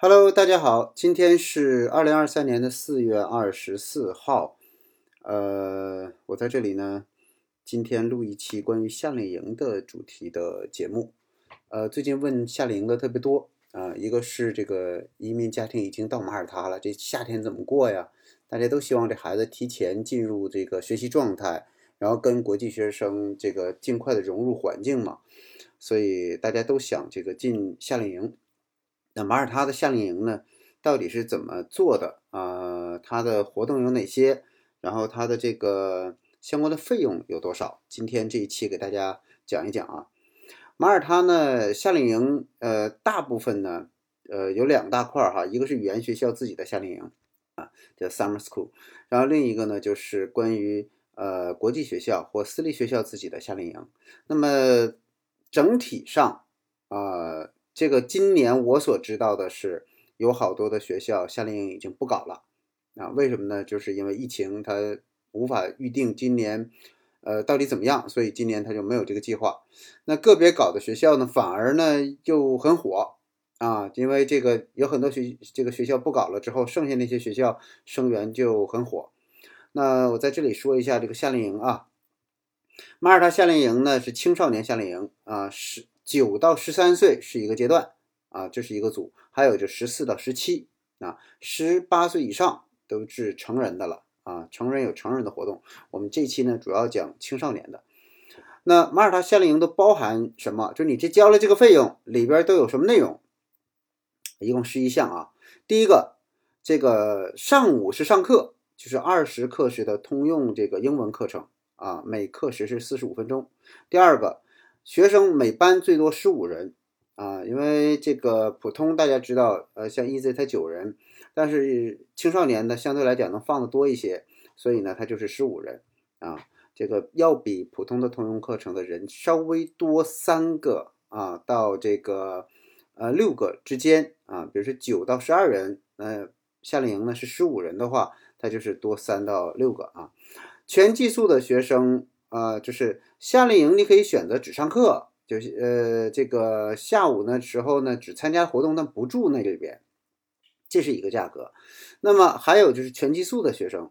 Hello，大家好，今天是二零二三年的四月二十四号，呃，我在这里呢，今天录一期关于夏令营的主题的节目。呃，最近问夏令营的特别多啊、一个是这个移民家庭已经到马耳他了，这夏天怎么过呀？大家都希望这孩子提前进入这个学习状态，然后跟国际学生这个尽快的融入环境嘛，所以大家都想这个进夏令营。那马耳他的夏令营呢，到底是怎么做的啊、它的活动有哪些？然后它的这个相关的费用有多少？今天这一期给大家讲一讲啊。马耳他呢，夏令营呃，大部分呢，呃，有两大块哈，一个是语言学校自己的夏令营啊，叫 summer school，然后另一个呢就是关于呃国际学校或私立学校自己的夏令营。那么整体上啊、这个今年我所知道的是，有好多的学校夏令营已经不搞了啊？为什么呢？就是因为疫情，它无法预定今年，呃，到底怎么样，所以今年它就没有这个计划。那个别搞的学校呢，反而呢就很火啊，因为这个有很多学这个学校不搞了之后，剩下那些学校生源就很火。那我在这里说一下这个夏令营啊，马耳他夏令营呢是青少年夏令营啊，十九到十三岁是一个阶段啊，这是一个组，还有就十四到十七啊，十八岁以上都是成人的了啊，成人有成人的活动。我们这期呢主要讲青少年的。那马耳他夏令营都包含什么？就你这交了这个费用里边都有什么内容？一共十一项啊。第一个，这个上午是上课，就是二十课时的通用这个英文课程啊，每课时是四十五分钟。第二个，学生每班最多十五人啊，因为这个普通大家知道，呃，像 EZ 它九人，但是青少年呢相对来讲能放的多一些，所以呢它就是十五人啊。这个要比普通的通用课程的人稍微多三个啊，到这个呃六个之间啊，比如说九到十二人，呃，夏令营呢是十五人的话，它就是多三到六个啊。全寄宿的学生啊、就是夏令营你可以选择只上课，就是呃这个下午呢时候呢只参加活动但不住那里边，这是一个价格。那么还有就是全寄宿的学生。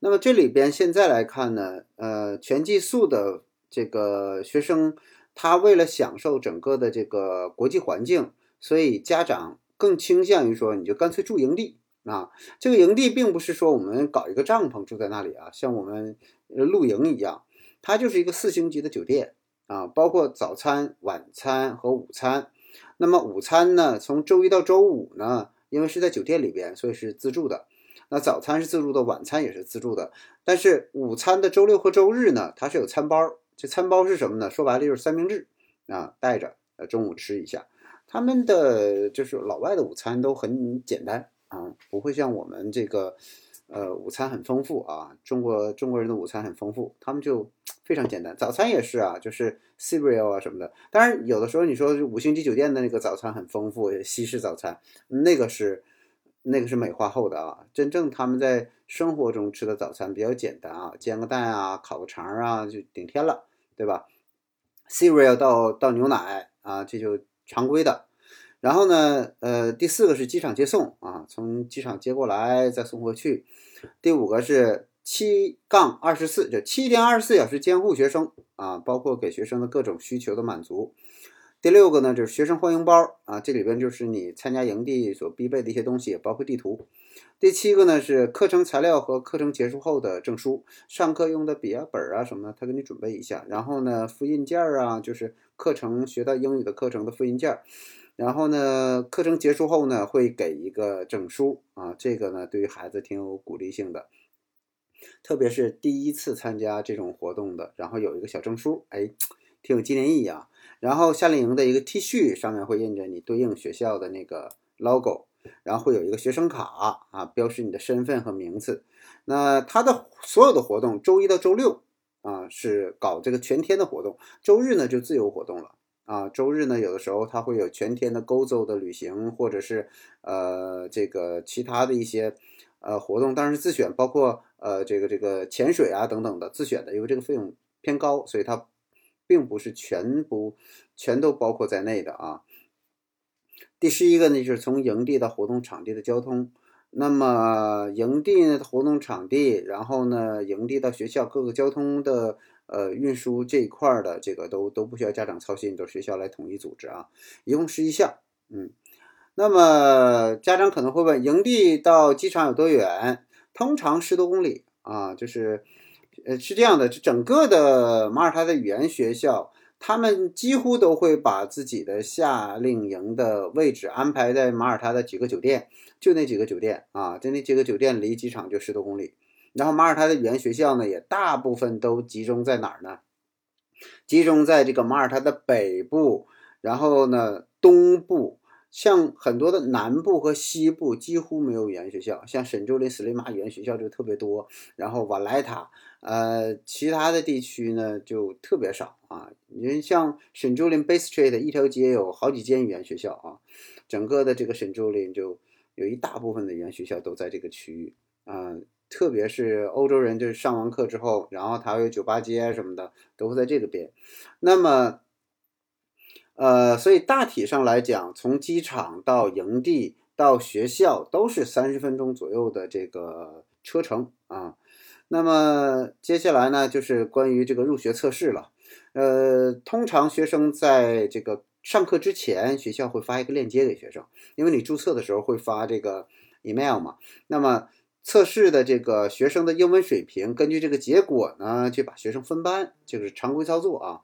那么这里边现在来看呢，呃，全寄宿的这个学生，他为了享受整个的这个国际环境，所以家长更倾向于说，你就干脆住营地啊。这个营地并不是说我们搞一个帐篷住在那里啊，像我们露营一样，它就是一个四星级的酒店啊，包括早餐、晚餐和午餐。那么午餐呢，从周一到周五呢，因为是在酒店里边，所以是自助的。那早餐是自助的，晚餐也是自助的，但是午餐的周六和周日呢，它是有餐包。这餐包是什么呢？说白了就是三明治啊，带着呃中午吃一下。他们的就是老外的午餐都很简单啊，不会像我们这个呃午餐很丰富啊。中国中国人的午餐很丰富，他们就非常简单。早餐也是啊，就是 cereal 啊什么的。当然有的时候你说五星级酒店的那个早餐很丰富，西式早餐那个是。那个是美化后的啊，真正他们在生活中吃的早餐比较简单啊，煎个蛋啊，烤个肠啊，就顶天了，对吧？cereal 到到牛奶啊，这就常规的。然后呢，呃，第四个是机场接送啊，从机场接过来再送回去。第五个是七杠二十四，就七天二十四小时监护学生啊，包括给学生的各种需求的满足。第六个呢，就是学生欢迎包啊，这里边就是你参加营地所必备的一些东西，包括地图。第七个呢是课程材料和课程结束后的证书，上课用的笔啊、本啊什么的，他给你准备一下。然后呢，复印件啊，就是课程学到英语的课程的复印件。然后呢，课程结束后呢，会给一个证书啊，这个呢对于孩子挺有鼓励性的，特别是第一次参加这种活动的，然后有一个小证书，哎，挺有纪念意义啊。然后夏令营的一个 T 恤上面会印着你对应学校的那个 logo，然后会有一个学生卡啊，标识你的身份和名字。那它的所有的活动，周一到周六啊是搞这个全天的活动，周日呢就自由活动了啊。周日呢有的时候它会有全天的 GoZo 的旅行，或者是呃这个其他的一些呃活动，当然是自选，包括呃这个这个潜水啊等等的自选的，因为这个费用偏高，所以它。并不是全部全都包括在内的啊。第十一个呢，就是从营地到活动场地的交通。那么营地，活动场地，然后呢，营地到学校各个交通的呃运输这一块的这个都都不需要家长操心，都是学校来统一组织啊。一共十一项，嗯。那么家长可能会问，营地到机场有多远？通常十多公里啊，就是呃是这样的，整个的马耳他的语言学校。他们几乎都会把自己的夏令营的位置安排在马耳他的几个酒店，就那几个酒店啊，就那几个酒店离机场就十多公里。然后马耳他的语言学校呢，也大部分都集中在哪儿呢？集中在这个马耳他的北部，然后呢东部。像很多的南部和西部几乎没有语言学校，像沈州林、斯里马语言学校就特别多，然后瓦莱塔，呃，其他的地区呢就特别少啊。你像沈州林 Bay Street 一条街有好几间语言学校啊，整个的这个沈州林就有一大部分的语言学校都在这个区域啊，特别是欧洲人就是上完课之后，然后他有酒吧街什么的都会在这个边，那么。呃，所以大体上来讲，从机场到营地到学校都是三十分钟左右的这个车程啊。那么接下来呢，就是关于这个入学测试了。呃，通常学生在这个上课之前，学校会发一个链接给学生，因为你注册的时候会发这个 email 嘛。那么测试的这个学生的英文水平，根据这个结果呢，去把学生分班，就是常规操作啊。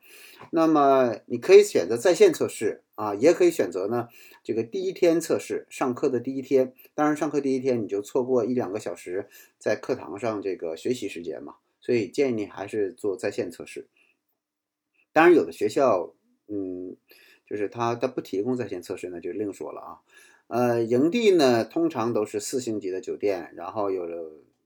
那么你可以选择在线测试啊，也可以选择呢这个第一天测试，上课的第一天。当然，上课第一天你就错过一两个小时在课堂上这个学习时间嘛，所以建议你还是做在线测试。当然，有的学校，嗯，就是他他不提供在线测试那，就另说了啊。呃，营地呢，通常都是四星级的酒店，然后有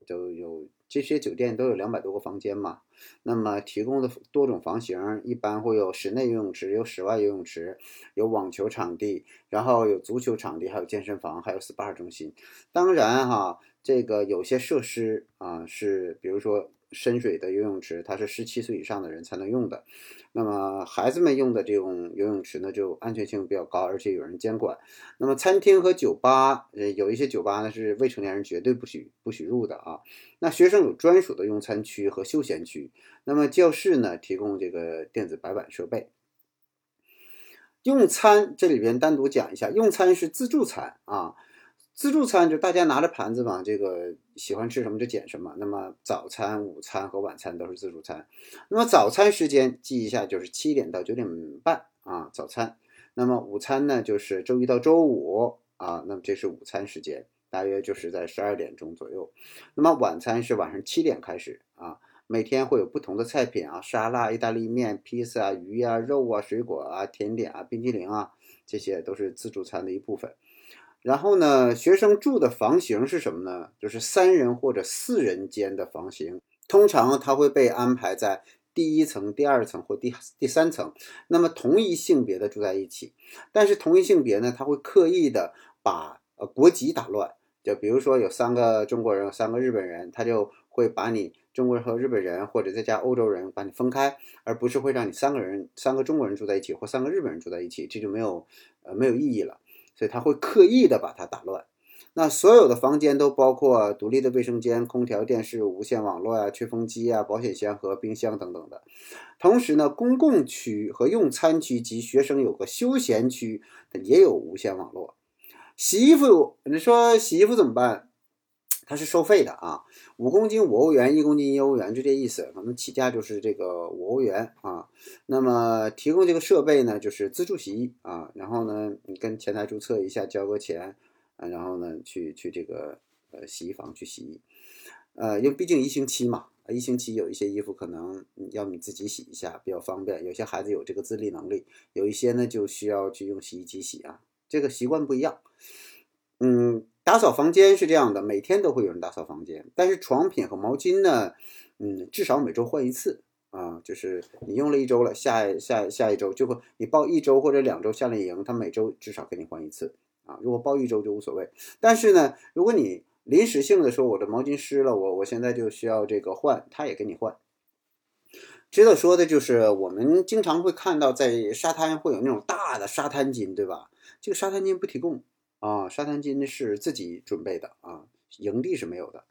都有这些酒店都有两百多个房间嘛。那么提供的多种房型，一般会有室内游泳池，有室外游泳池，有网球场地，然后有足球场地，还有健身房，还有 SPA 中心。当然哈，这个有些设施啊是，比如说。深水的游泳池，它是十七岁以上的人才能用的。那么孩子们用的这种游泳池呢，就安全性比较高，而且有人监管。那么餐厅和酒吧，呃，有一些酒吧呢是未成年人绝对不许不许入的啊。那学生有专属的用餐区和休闲区。那么教室呢，提供这个电子白板设备。用餐这里边单独讲一下，用餐是自助餐啊。自助餐就大家拿着盘子嘛，这个喜欢吃什么就点什么。那么早餐、午餐和晚餐都是自助餐。那么早餐时间记一下，就是七点到九点半啊，早餐。那么午餐呢，就是周一到周五啊，那么这是午餐时间，大约就是在十二点钟左右。那么晚餐是晚上七点开始啊，每天会有不同的菜品啊，沙拉、意大利面、披萨、鱼啊、肉啊、水果啊、甜点啊、冰激凌啊，这些都是自助餐的一部分。然后呢，学生住的房型是什么呢？就是三人或者四人间的房型，通常他会被安排在第一层、第二层或第第三层。那么同一性别的住在一起，但是同一性别呢，他会刻意的把呃国籍打乱。就比如说有三个中国人、有三个日本人，他就会把你中国人和日本人或者再加欧洲人把你分开，而不是会让你三个人、三个中国人住在一起或三个日本人住在一起，这就没有呃没有意义了。所以他会刻意的把它打乱。那所有的房间都包括独立的卫生间、空调、电视、无线网络啊、吹风机啊、保险箱和冰箱等等的。同时呢，公共区和用餐区及学生有个休闲区，也有无线网络。洗衣服，你说洗衣服怎么办？它是收费的啊，五公斤五欧元，一公斤一欧元，就这意思。反正起价就是这个五欧元啊。那么提供这个设备呢，就是自助洗衣啊。然后呢，你跟前台注册一下，交个钱啊，然后呢，去去这个呃洗衣房去洗衣。呃，因为毕竟一星期嘛，一星期有一些衣服可能要你自己洗一下，比较方便。有些孩子有这个自理能力，有一些呢就需要去用洗衣机洗啊。这个习惯不一样，嗯。打扫房间是这样的，每天都会有人打扫房间，但是床品和毛巾呢，嗯，至少每周换一次啊。就是你用了一周了，下下下一周就会你报一周或者两周夏令营，他每周至少给你换一次啊。如果报一周就无所谓，但是呢，如果你临时性的说我的毛巾湿了，我我现在就需要这个换，他也给你换。值得说的就是，我们经常会看到在沙滩会有那种大的沙滩巾，对吧？这个沙滩巾不提供啊，沙滩巾是自己准备的啊，营地是没有的。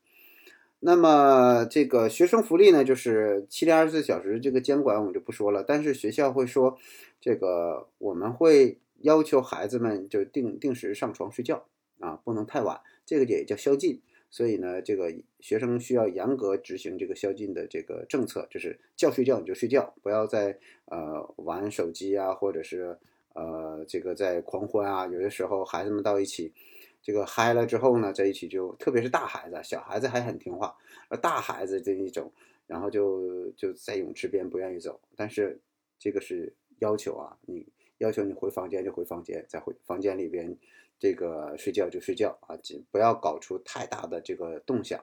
那么这个学生福利呢，就是七天二十四小时这个监管我们就不说了，但是学校会说，这个我们会要求孩子们就定定时上床睡觉啊，不能太晚，这个也叫宵禁。所以呢，这个学生需要严格执行这个宵禁的这个政策，就是叫睡觉你就睡觉，不要再呃玩手机啊，或者是呃这个在狂欢啊。有的时候孩子们到一起。这个嗨了之后呢，在一起就特别是大孩子，小孩子还很听话，而大孩子这一种，然后就就在泳池边不愿意走。但是这个是要求啊，你要求你回房间就回房间，在回房间里边这个睡觉就睡觉啊，不要搞出太大的这个动向。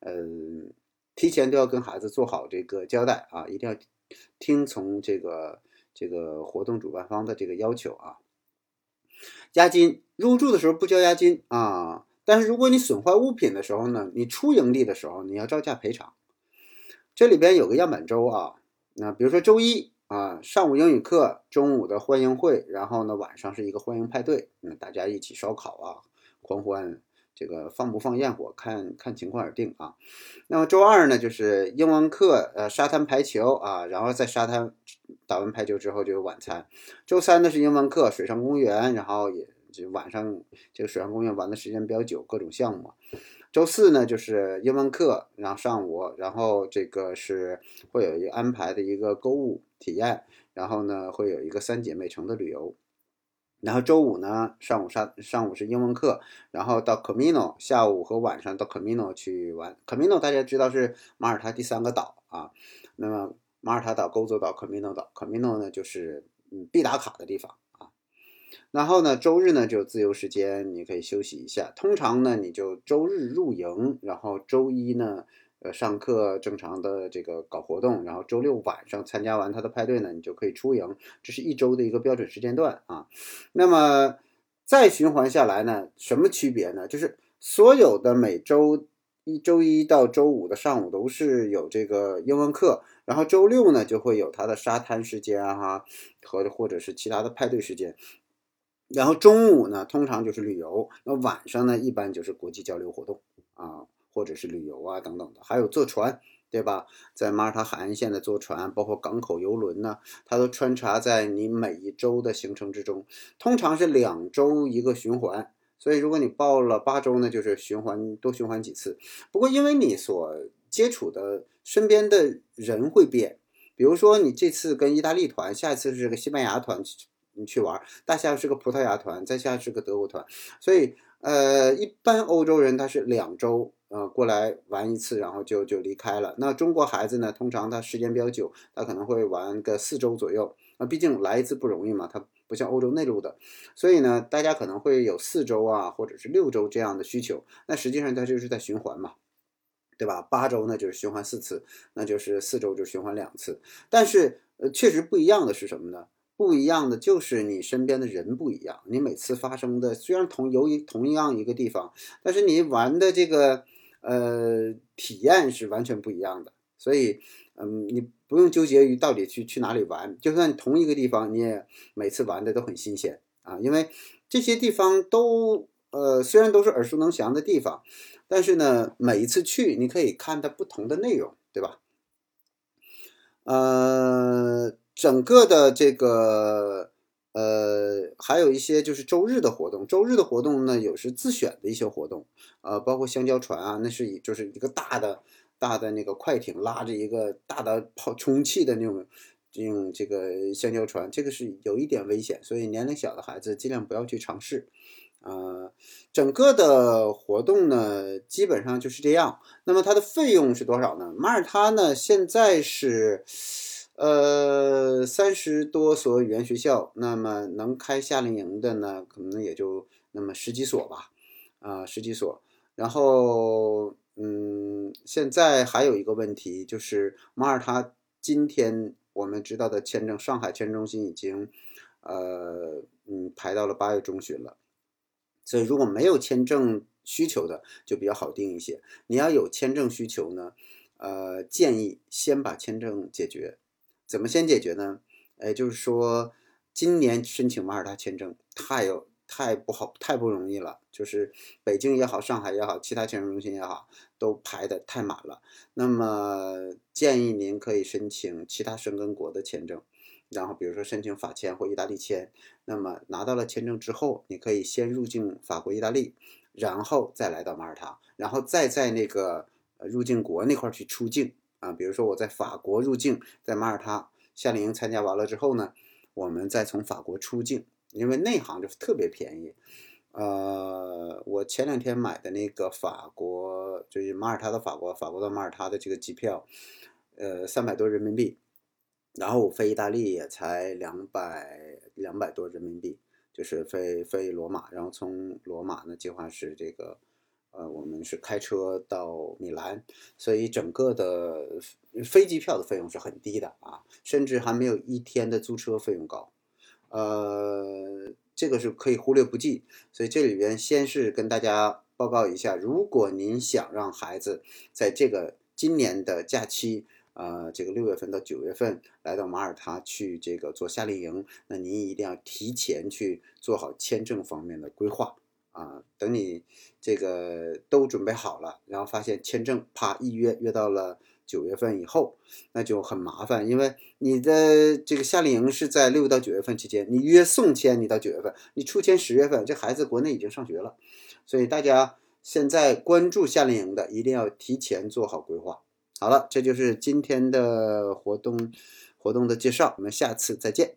嗯，提前都要跟孩子做好这个交代啊，一定要听从这个这个活动主办方的这个要求啊。押金入住的时候不交押金啊，但是如果你损坏物品的时候呢，你出营地的时候你要照价赔偿。这里边有个样板周啊，那比如说周一啊，上午英语课，中午的欢迎会，然后呢晚上是一个欢迎派对，嗯大家一起烧烤啊，狂欢。这个放不放焰火，看看情况而定啊。那么周二呢，就是英文课，呃，沙滩排球啊，然后在沙滩打完排球之后就有晚餐。周三呢是英文课，水上公园，然后也就晚上这个水上公园玩的时间比较久，各种项目。周四呢就是英文课，然后上午，然后这个是会有一个安排的一个购物体验，然后呢会有一个三姐妹城的旅游。然后周五呢，上午上上午是英文课，然后到 Camino，下午和晚上到 Camino 去玩。Camino 大家知道是马耳他第三个岛啊，那么马耳他岛、勾洲岛、Camino 岛，Camino 呢就是嗯必打卡的地方啊。然后呢，周日呢就自由时间，你可以休息一下。通常呢，你就周日入营，然后周一呢。上课正常的这个搞活动，然后周六晚上参加完他的派对呢，你就可以出营。这是一周的一个标准时间段啊。那么再循环下来呢，什么区别呢？就是所有的每周一周一到周五的上午都是有这个英文课，然后周六呢就会有他的沙滩时间哈和或者是其他的派对时间，然后中午呢通常就是旅游，那晚上呢一般就是国际交流活动。或者是旅游啊等等的，还有坐船，对吧？在马耳他海岸线的坐船，包括港口游轮呢，它都穿插在你每一周的行程之中。通常是两周一个循环，所以如果你报了八周呢，就是循环多循环几次。不过因为你所接触的身边的人会变，比如说你这次跟意大利团，下一次是个西班牙团，你去玩，大下是个葡萄牙团，再下是个德国团，所以呃，一般欧洲人他是两周。呃，过来玩一次，然后就就离开了。那中国孩子呢？通常他时间比较久，他可能会玩个四周左右。啊，毕竟来一次不容易嘛，他不像欧洲内陆的，所以呢，大家可能会有四周啊，或者是六周这样的需求。那实际上他就是在循环嘛，对吧？八周呢就是循环四次，那就是四周就循环两次。但是呃，确实不一样的是什么呢？不一样的就是你身边的人不一样。你每次发生的虽然同由于同样一个地方，但是你玩的这个。呃，体验是完全不一样的，所以，嗯，你不用纠结于到底去去哪里玩，就算同一个地方，你也每次玩的都很新鲜啊，因为这些地方都，呃，虽然都是耳熟能详的地方，但是呢，每一次去你可以看到不同的内容，对吧？呃，整个的这个。呃，还有一些就是周日的活动，周日的活动呢，有时自选的一些活动，呃，包括香蕉船啊，那是以就是一个大的大的那个快艇拉着一个大的泡充气的那种用这个香蕉船，这个是有一点危险，所以年龄小的孩子尽量不要去尝试。呃，整个的活动呢，基本上就是这样。那么它的费用是多少呢？马耳他呢，现在是。呃，三十多所语言学校，那么能开夏令营的呢，可能也就那么十几所吧，啊，十几所。然后，嗯，现在还有一个问题就是，马耳他今天我们知道的签证，上海签证中心已经，呃，嗯，排到了八月中旬了。所以，如果没有签证需求的，就比较好定一些。你要有签证需求呢，呃，建议先把签证解决。怎么先解决呢？哎，就是说，今年申请马耳他签证太有太不好，太不容易了。就是北京也好，上海也好，其他签证中心也好，都排的太满了。那么建议您可以申请其他申根国的签证，然后比如说申请法签或意大利签。那么拿到了签证之后，你可以先入境法国、意大利，然后再来到马耳他，然后再在那个入境国那块去出境啊。比如说我在法国入境，在马耳他夏令营参加完了之后呢，我们再从法国出境。因为内行就特别便宜，呃，我前两天买的那个法国，就是马耳他的法国，法国到马耳他的这个机票，呃，三百多人民币，然后我飞意大利也才两百两百多人民币，就是飞飞罗马，然后从罗马呢，计划是这个，呃，我们是开车到米兰，所以整个的飞机票的费用是很低的啊，甚至还没有一天的租车费用高。呃，这个是可以忽略不计，所以这里边先是跟大家报告一下，如果您想让孩子在这个今年的假期，呃，这个六月份到九月份来到马耳他去这个做夏令营，那您一定要提前去做好签证方面的规划啊。等你这个都准备好了，然后发现签证啪一约约到了。九月份以后，那就很麻烦，因为你的这个夏令营是在六到九月份期间，你约送签，你到九月份，你出签十月份，这孩子国内已经上学了，所以大家现在关注夏令营的，一定要提前做好规划。好了，这就是今天的活动活动的介绍，我们下次再见。